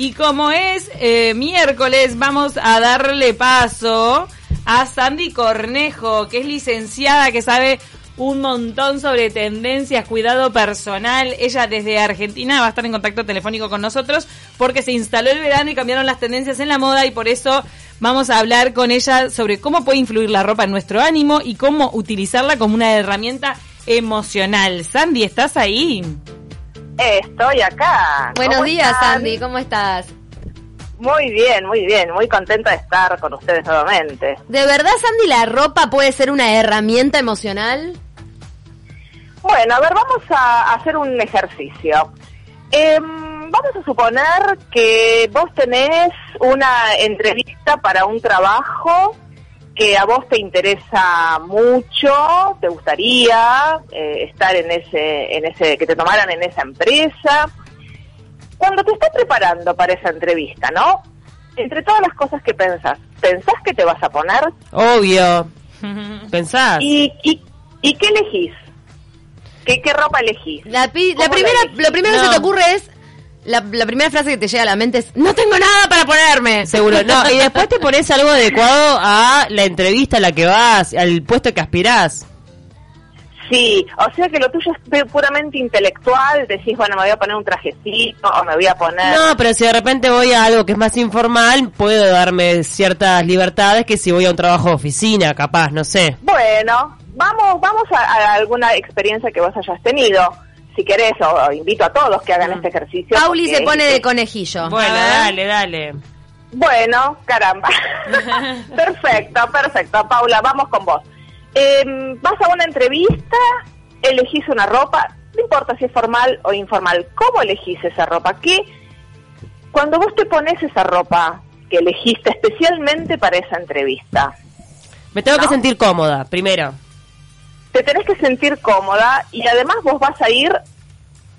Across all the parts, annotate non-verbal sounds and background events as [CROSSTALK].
Y como es eh, miércoles, vamos a darle paso a Sandy Cornejo, que es licenciada, que sabe un montón sobre tendencias, cuidado personal. Ella desde Argentina va a estar en contacto telefónico con nosotros porque se instaló el verano y cambiaron las tendencias en la moda y por eso vamos a hablar con ella sobre cómo puede influir la ropa en nuestro ánimo y cómo utilizarla como una herramienta emocional. Sandy, ¿estás ahí? Estoy acá. Buenos días, Sandy, ¿cómo estás? Muy bien, muy bien, muy contenta de estar con ustedes nuevamente. ¿De verdad, Sandy, la ropa puede ser una herramienta emocional? Bueno, a ver, vamos a hacer un ejercicio. Em, vamos a suponer que vos tenés una entrevista para un trabajo que a vos te interesa mucho, te gustaría eh, estar en ese, en ese, que te tomaran en esa empresa. Cuando te estás preparando para esa entrevista, ¿no? Entre todas las cosas que pensás, ¿pensás que te vas a poner? Obvio. [LAUGHS] ¿Pensás? ¿Y, y, y qué elegís? ¿Qué, qué ropa elegís? La, la primera, lo primero que se te ocurre es la, la, primera frase que te llega a la mente es no tengo nada para ponerme. Seguro, no. Y después te pones algo adecuado a la entrevista a la que vas, al puesto que aspirás. Sí, o sea que lo tuyo es puramente intelectual, decís, bueno, me voy a poner un trajecito o me voy a poner... No, pero si de repente voy a algo que es más informal, puedo darme ciertas libertades que si voy a un trabajo de oficina, capaz, no sé. Bueno, vamos, vamos a, alguna experiencia que vos hayas tenido. Si querés, o, invito a todos que hagan mm. este ejercicio. Pauli se pone de conejillo. Bueno, dale, dale. Bueno, caramba. [LAUGHS] perfecto, perfecto. Paula, vamos con vos. Eh, vas a una entrevista, elegís una ropa, no importa si es formal o informal, ¿cómo elegís esa ropa? ¿Qué? Cuando vos te pones esa ropa que elegiste especialmente para esa entrevista. Me tengo que sentir cómoda, primero te tenés que sentir cómoda y además vos vas a ir,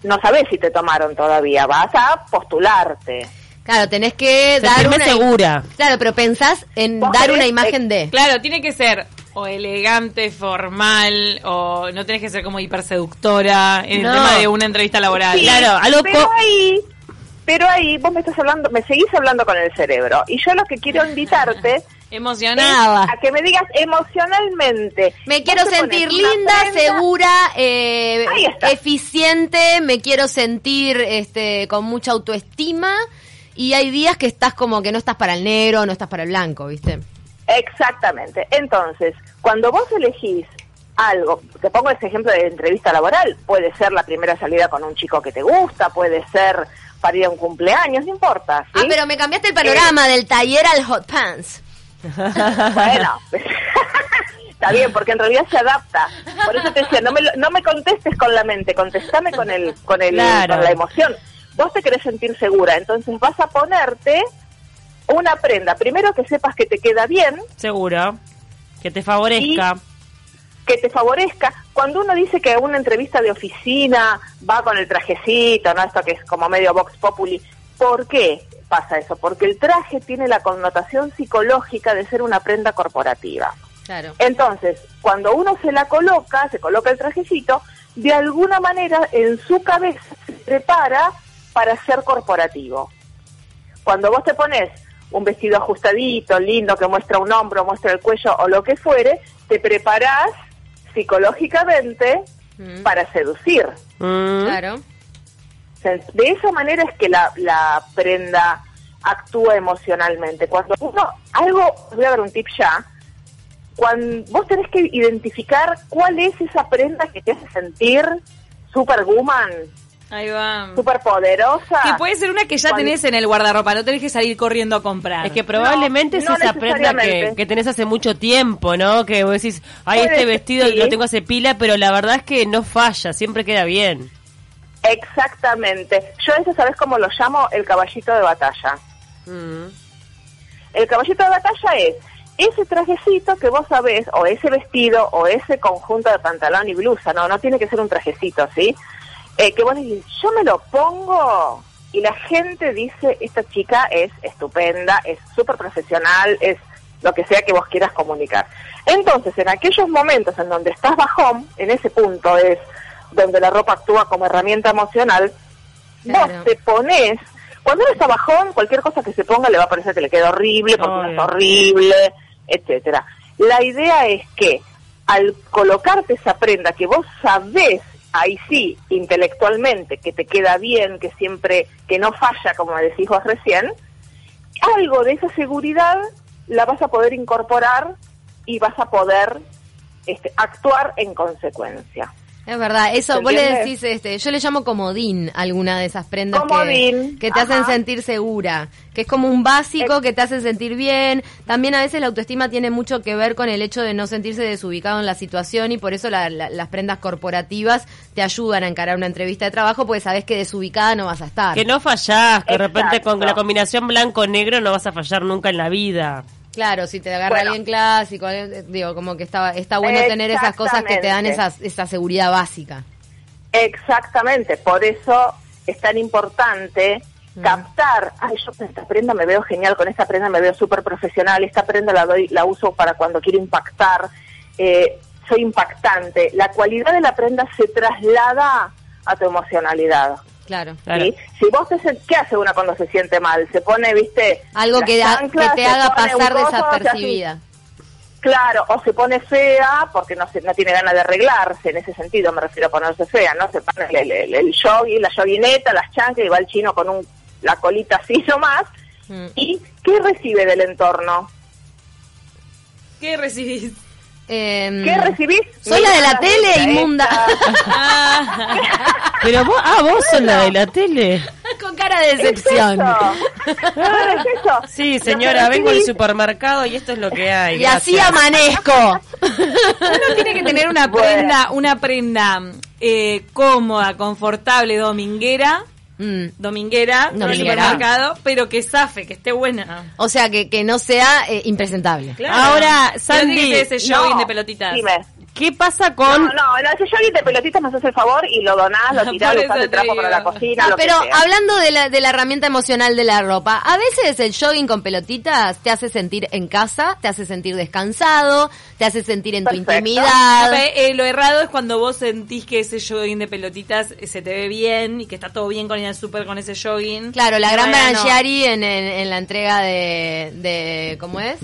no sabés si te tomaron todavía, vas a postularte. Claro, tenés que dar una segura. Claro, pero pensás en dar una imagen de. Claro, tiene que ser o elegante, formal, o no tenés que ser como hiperseductora en el tema de una entrevista laboral. claro, algo pero ahí, pero ahí vos me estás hablando, me seguís hablando con el cerebro y yo lo que quiero [LAUGHS] invitarte Emocionada. A que me digas emocionalmente. Me quiero sentir linda, segura, eh, eficiente, me quiero sentir este, con mucha autoestima. Y hay días que estás como que no estás para el negro, no estás para el blanco, ¿viste? Exactamente. Entonces, cuando vos elegís algo, te pongo ese ejemplo de entrevista laboral, puede ser la primera salida con un chico que te gusta, puede ser para ir a un cumpleaños, no importa. Ah, pero me cambiaste el panorama eh, del taller al hot pants. Bueno, [LAUGHS] está bien, porque en realidad se adapta. Por eso te decía, no me, no me contestes con la mente, contestame con el, con el, con la emoción. Vos te querés sentir segura, entonces vas a ponerte una prenda, primero que sepas que te queda bien. Seguro, que te favorezca. Que te favorezca. Cuando uno dice que una entrevista de oficina va con el trajecito, ¿no? Esto que es como medio Vox Populi. ¿Por qué? Pasa eso? Porque el traje tiene la connotación psicológica de ser una prenda corporativa. Claro. Entonces, cuando uno se la coloca, se coloca el trajecito, de alguna manera en su cabeza se prepara para ser corporativo. Cuando vos te pones un vestido ajustadito, lindo, que muestra un hombro, muestra el cuello o lo que fuere, te preparás psicológicamente mm. para seducir. Mm. Claro de esa manera es que la, la prenda actúa emocionalmente. Cuando uno, algo, voy a dar un tip ya, cuando vos tenés que identificar cuál es esa prenda que te hace sentir superwoman. Ahí va. Super poderosa. Que puede ser una que ya tenés en el guardarropa, no tenés que salir corriendo a comprar. Es que probablemente es esa prenda que, que, tenés hace mucho tiempo, ¿no? Que vos decís, ay, este vestido lo tengo hace pila, pero la verdad es que no falla, siempre queda bien. Exactamente. Yo eso, ¿sabes cómo lo llamo? El caballito de batalla. Mm. El caballito de batalla es ese trajecito que vos sabés, o ese vestido, o ese conjunto de pantalón y blusa, no, no tiene que ser un trajecito, ¿sí? Eh, que vos decís, yo me lo pongo y la gente dice, esta chica es estupenda, es súper profesional, es lo que sea que vos quieras comunicar. Entonces, en aquellos momentos en donde estás bajón, en ese punto es donde la ropa actúa como herramienta emocional, vos te pones Cuando uno está bajón, cualquier cosa que se ponga le va a parecer que le queda horrible, porque es horrible, etcétera. La idea es que al colocarte esa prenda que vos sabés, ahí sí, intelectualmente, que te queda bien, que siempre, que no falla, como decís vos recién, algo de esa seguridad la vas a poder incorporar y vas a poder este, actuar en consecuencia. Es verdad, eso vos le decís, este, yo le llamo comodín alguna de esas prendas que, que, te hacen sentir segura, que es como un básico que te hace sentir bien. También a veces la autoestima tiene mucho que ver con el hecho de no sentirse desubicado en la situación y por eso las prendas corporativas te ayudan a encarar una entrevista de trabajo porque sabes que desubicada no vas a estar. Que no fallás, que de repente con la combinación blanco-negro no vas a fallar nunca en la vida. Claro, si te agarra alguien clásico, eh, digo, como que está, está bueno tener esas cosas que te dan esa, esa seguridad básica. Exactamente, por eso es tan importante mm. captar, ay, yo con esta prenda me veo genial, con esta prenda me veo súper profesional, esta prenda la doy, la uso para cuando quiero impactar, eh, soy impactante. La cualidad de la prenda se traslada a tu emocionalidad. Claro, Si vos te ¿qué hace una cuando se siente mal? Se pone, viste, algo que, que te haga pasar desapercibida. Claro, o se pone fea porque no se, no tiene ganas de arreglarse, en ese sentido me refiero a ponerse fea, ¿no? Se pone el, el, el la joguineta, las chanclas y va el chino con un, la colita así [LAUGHS] nomás. Mm. ¿Y qué recibe del entorno? ¿Qué recibís? Eh, ¿Qué recibís? Soy la de la tele, inmunda. [LAUGHS] Pero vos, ah, vos sos la de la tele. Con cara de decepción. ¿Es eso? Sí, señora, vengo del supermercado y esto es lo que hay. Y así amanezco. Uno tiene que tener una prenda, una prenda eh, cómoda, confortable, dominguera Mm. dominguera, supermercado, pero que safe, que esté buena. O sea, que, que no sea eh, impresentable. Ahora, Sandy, ese jogging de pelotitas. ¿Qué pasa con...? No, no, ese jogging de pelotitas nos hace el favor y lo donás, lo tirás, lo usás de trapo para la cocina, no, Pero hablando de la, de la herramienta emocional de la ropa, a veces el jogging con pelotitas te hace sentir en casa, te hace sentir descansado, te hace sentir en tu intimidad. Eh, lo errado es cuando vos sentís que ese jogging de pelotitas eh, se te ve bien y que está todo bien con el súper con ese jogging. Claro, la gran Branchiari en, en, la entrega de, de... ¿Cómo es?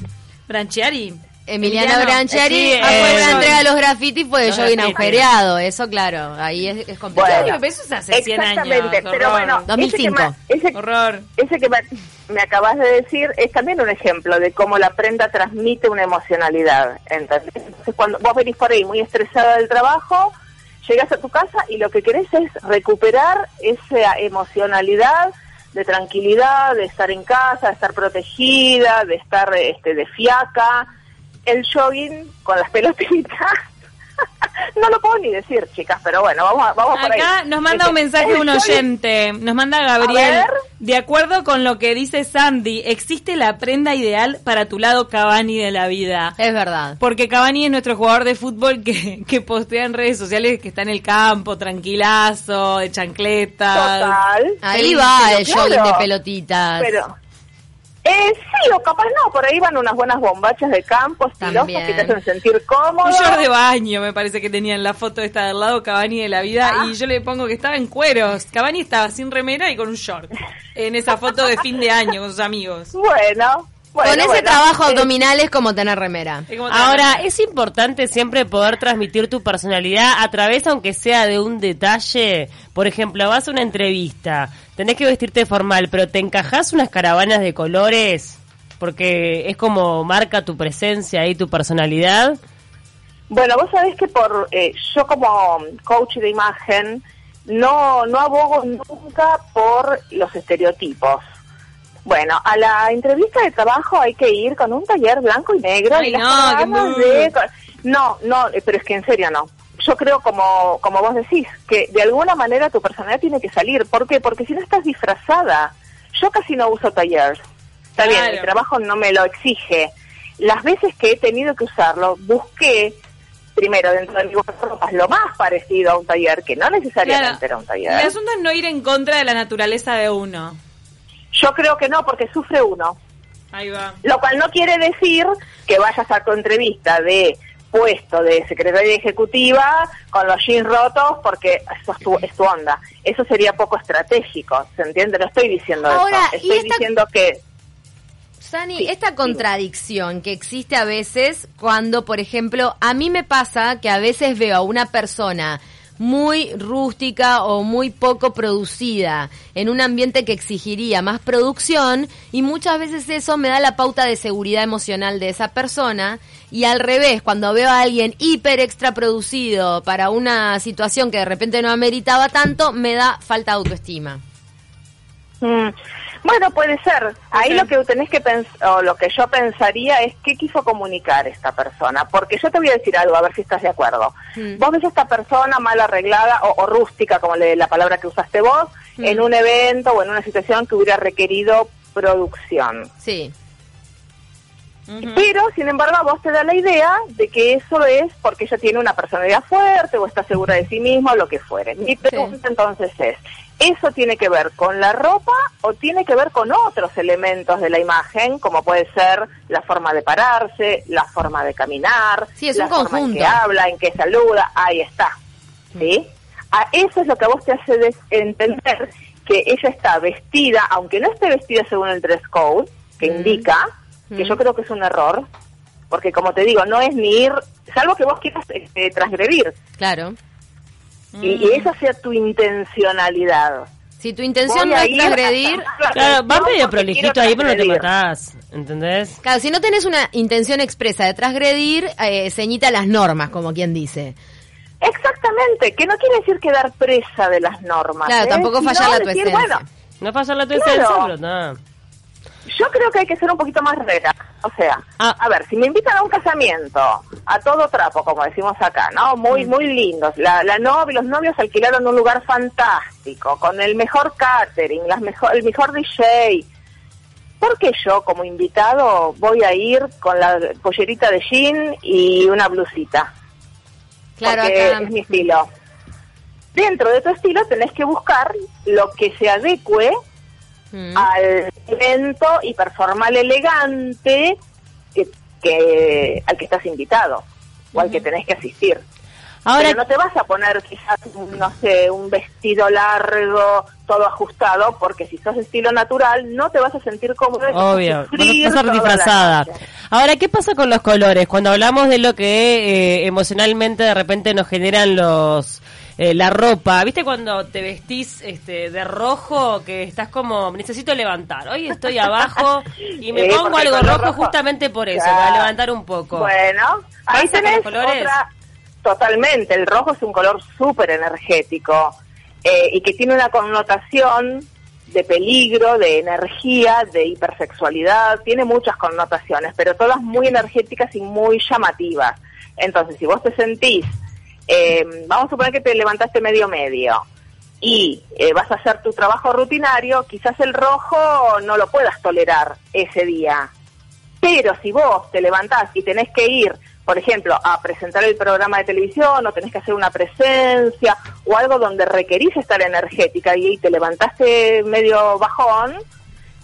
Branchiari. Emiliano, Branchiari sí, fue la entrega de los grafitis fue de jogging agujereado, eso claro, ahí es, es complicado. Bueno, eso es hace 100 exactamente, años, pero bueno, 2005. Ese que, horror. ese que me, acabas de decir es también un ejemplo de cómo la prenda transmite una emocionalidad, Entonces, cuando vos venís por ahí muy estresada del trabajo, llegas a tu casa y lo que querés es recuperar esa emocionalidad de tranquilidad, de estar en casa, de estar protegida, de estar este, de fiaca, el jogging con las pelotitas. [LAUGHS] no lo puedo ni decir, chicas, pero bueno, vamos, vamos por Acá nos manda un mensaje un oyente, nos manda Gabriel. De acuerdo con lo que dice Sandy, existe la prenda ideal para tu lado Cavani de la vida. Es verdad. Porque Cavani es nuestro jugador de fútbol que, [LAUGHS] que postea en redes sociales que está en el campo, tranquilazo, de chancletas. Total. Ahí va el jogging de pelotitas. Pero eh, sí, o capaz no, por ahí van unas buenas bombachas de campo, estilosas que te hacen sentir cómodo. Un short de baño me parece que tenía en la foto esta del lado Cabani de la vida ah. y yo le pongo que estaba en cueros. Cabani estaba sin remera y con un short en esa foto de fin de año con sus amigos. Bueno, con ese trabajo abdominal es como tener remera. Ahora, es importante siempre poder transmitir tu personalidad a través, aunque sea de un detalle. Por ejemplo, vas a una entrevista, tenés que vestirte formal, pero te encajas unas caravanas de colores porque es como marca tu presencia y tu personalidad. Bueno, vos sabés que por eh, yo como coach de imagen no no abogo nunca por los estereotipos. Bueno, a la entrevista de trabajo hay que ir con un taller blanco y negro y las no, de... No, no, eh, pero es que en serio no. Yo creo, como, como vos decís, que de alguna manera tu personalidad tiene que salir. ¿Por qué? Porque si no estás disfrazada. Yo casi no uso talleres. Está bien, el trabajo no me lo exige. Las veces que he tenido que usarlo, busqué primero dentro de mi ropa lo más parecido a un taller, que no necesariamente era un taller. El asunto es no ir en contra de la naturaleza de uno. Yo creo que no, porque sufre uno. Ahí va. Lo cual no quiere decir que vayas a tu entrevista de puesto de secretaria ejecutiva con los jeans rotos porque eso es tu, es tu onda. Eso sería poco estratégico, ¿se entiende? No estoy diciendo Ahora, eso. Estoy diciendo que... Sani, esta contradicción que existe a veces cuando, por ejemplo, a mí me pasa que a veces veo a una persona muy rústica o muy poco producida en un ambiente que exigiría más producción y muchas veces eso me da la pauta de seguridad emocional de esa persona y al revés, cuando veo a alguien hiper extra producido para una situación que de repente no ameritaba tanto, me da falta de autoestima. Mm. Bueno, puede ser. Ahí lo que tenés que pensar, o lo que yo pensaría es qué quiso comunicar esta persona. Porque yo te voy a decir algo, a ver si estás de acuerdo. Mm. Vos ves a esta persona mal arreglada o, rústica, como le, la palabra que usaste vos, mm. en un evento o en una situación que hubiera requerido producción. Sí. Pero, sin embargo, vos te da la idea de que eso es porque ella tiene una personalidad fuerte o está segura de sí misma o lo que fuere. Mi pregunta entonces es, ¿eso tiene que ver con la ropa o tiene que ver con otros elementos de la imagen, como puede ser la forma de pararse, la forma de caminar, sí, es la un forma conjunto. en que habla, en que saluda? Ahí está. ¿Sí? A eso es lo que a vos te hace entender que ella está vestida, aunque no esté vestida según el dress code, que indica que yo creo que es un error, porque como te digo, no es ni ir, salvo que vos quieras este, transgredir. Claro. Y, y, esa sea tu intencionalidad. Si tu intención no es transgredir... Claro, va medio prolijito ahí, pero no te matás, ¿entendés? Claro, si no tenés una intención expresa de transgredir, eh, ceñita las normas, como quien dice. Exactamente, que no quiere decir quedar presa de las normas. Claro, ¿eh? tampoco fallar la tu decir, esencia. Bueno, no fallar la tu Claro. esencia, pero nada. Yo creo que hay que ser un poquito más rera. O sea, Ah. a ver, si me invitan a un casamiento, a todo trapo, como decimos acá, ¿no? Muy, Mm. muy lindos. La, la novia los novios alquilaron un lugar fantástico, con el mejor catering, las mejor, el mejor DJ. ¿Por qué yo, como invitado, voy a ir con la pollerita de jean y una blusita? Claro, porque acá. es mi estilo. Dentro de tu estilo tenés que buscar lo que se adecue Mm. al evento hiperformal elegante que, que- al que estás invitado o al que tenés que asistir. Ahora, Pero no te vas a poner quizás, no sé, un vestido largo, todo ajustado, porque si sos estilo natural no te vas a sentir cómodo. Obvio, vas a estar disfrazada. Ahora, ¿qué pasa con los colores? Cuando hablamos de lo que eh, emocionalmente de repente nos generan los eh, la ropa, ¿viste cuando te vestís este de rojo que estás como necesito levantar? Hoy estoy [LAUGHS] abajo y me Sí, pongo algo rojo, rojo- justamente por eso, para levantar un poco. Bueno, ahí ¿Pasa con tenés colores? otra... Totalmente, el rojo es un color súper energético eh, y que tiene una connotación de peligro, de energía, de hipersexualidad, tiene muchas connotaciones, pero todas muy energéticas y muy llamativas. Entonces, si vos te sentís, eh, vamos a suponer que te levantaste medio medio y eh, vas a hacer tu trabajo rutinario, quizás el rojo no lo puedas tolerar ese día. Pero si vos te levantás y tenés que ir, por ejemplo, a presentar el programa de televisión o tenés que hacer una presencia o algo donde requerís estar energética y te levantaste medio bajón,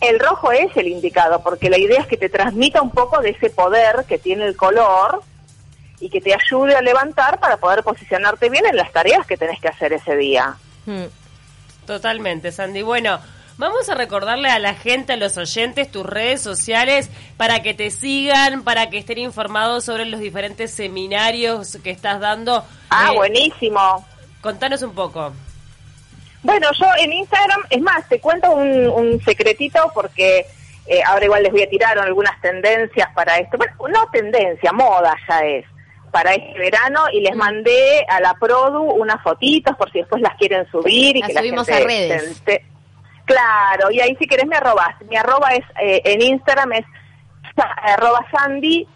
el rojo es el indicado, porque la idea es que te transmita un poco de ese poder que tiene el color y que te ayude a levantar para poder posicionarte bien en las tareas que tenés que hacer ese día. Mm. Totalmente, Sandy. Bueno, vamos a recordarle a la gente, a los oyentes, tus redes sociales para que te sigan, para que estén informados sobre los diferentes seminarios que estás dando. Ah, Eh, buenísimo. Contanos un poco. Bueno, yo en Instagram, es más, te cuento un, un secretito porque eh, ahora igual les voy a tirar algunas tendencias para esto. Bueno, no tendencia, moda ya es para este verano y les mandé a la Produ unas fotitos por si después las quieren subir y Las que la subimos gente a redes. Claro, y ahí si querés me arrobas. Mi arroba es eh, en Instagram es arroba Sandy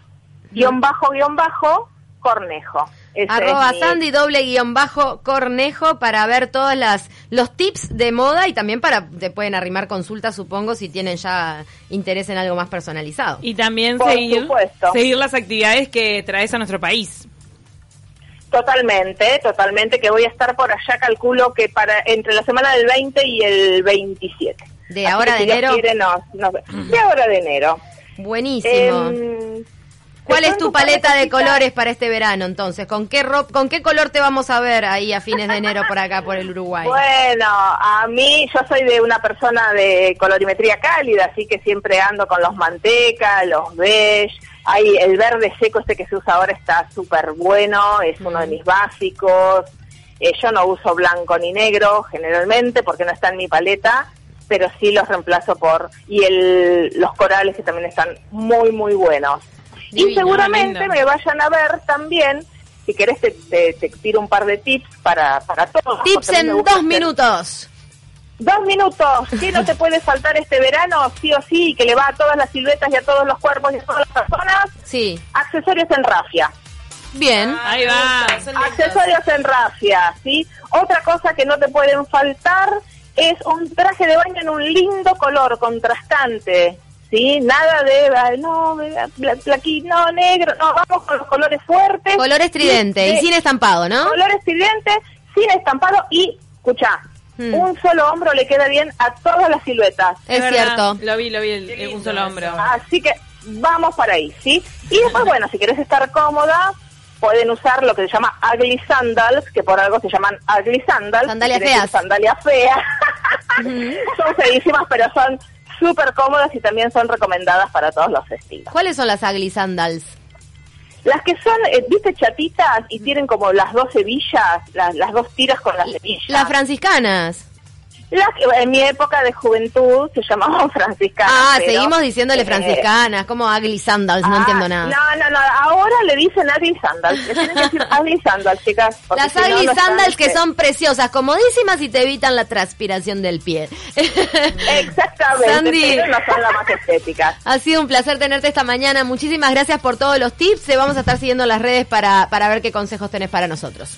guion bajo guion bajo Cornejo. Ese Arroba mi- Sandy doble guion bajo Cornejo para ver todos las, los tips de moda y también para, te pueden arrimar consultas supongo si tienen ya interés en algo más personalizado. Y también Por seguir, supuesto. seguir las actividades que traes a nuestro país. Totalmente, totalmente, que voy a estar por allá, calculo que para entre la semana del 20 y el 27. ¿De Así ahora que de si enero? quiere, de ahora de enero. Buenísimo. Em, ¿Cuál es tu paleta de colores para este verano entonces? ¿Con qué con qué color te vamos a ver ahí a fines de enero por acá por el Uruguay? Bueno, a mí yo soy de una persona de colorimetría cálida, así que siempre ando con los manteca, los beige. Hay el verde seco este que se usa ahora está súper bueno, es uno de mis básicos. Eh, yo no uso blanco ni negro generalmente porque no está en mi paleta, pero sí los reemplazo por y el, los corales que también están muy muy buenos y seguramente me vayan a ver también, si querés te, te, tiro un par de tips para, para todos. Tips en dos minutos. Dos minutos, ¿qué no te puede faltar este verano? Sí o sí, que le va a todas las siluetas y a todos los cuerpos y a todas las personas. Sí. Accesorios en rafia. Bien. Ahí va. Accesorios en rafia, ¿sí? Otra cosa que no te pueden faltar es un traje de baño en un lindo color contrastante. ¿Sí? Nada de, no, plaquino negro, no, vamos con los colores fuertes. Color estridente y sin estampado, ¿no? Color estridente, sin estampado y, escucha, hmm. un solo hombro le queda bien a todas las siluetas. Es, cierto. Lo vi, lo vi, un solo hombro. Así que vamos para ahí, ¿sí? Y después, bueno, si quieres estar cómoda, pueden usar lo que se llama ugly sandals, que por algo se llaman ugly sandals. Sandalias feas. Sandalias feas. [LAUGHS] son feísimas, pero son súper cómodas y también son recomendadas para todos los estilos. ¿Cuáles son las ugly sandals? Las que son, eh, viste, chatitas y tienen como las dos hebillas, las, las dos tiras con las hebillas. Las franciscanas en mi época de juventud se llamaban [LAUGHS] franciscanas. Ah, seguimos diciéndole eh, franciscanas, como ugly sandals, no ah, entiendo nada. No, no, no, ahora le dicen ugly sandals. tienen que decir [LAUGHS] ugly sandals, chicas. Las ugly sandals que son preciosas, comodísimas y te evitan la transpiración del pie. Exactamente, Sandy, pero no son las más estéticas. [LAUGHS] Ha sido un placer tenerte esta mañana. Muchísimas gracias por todos los tips. Te vamos a estar siguiendo las redes para, para ver qué consejos tenés para nosotros.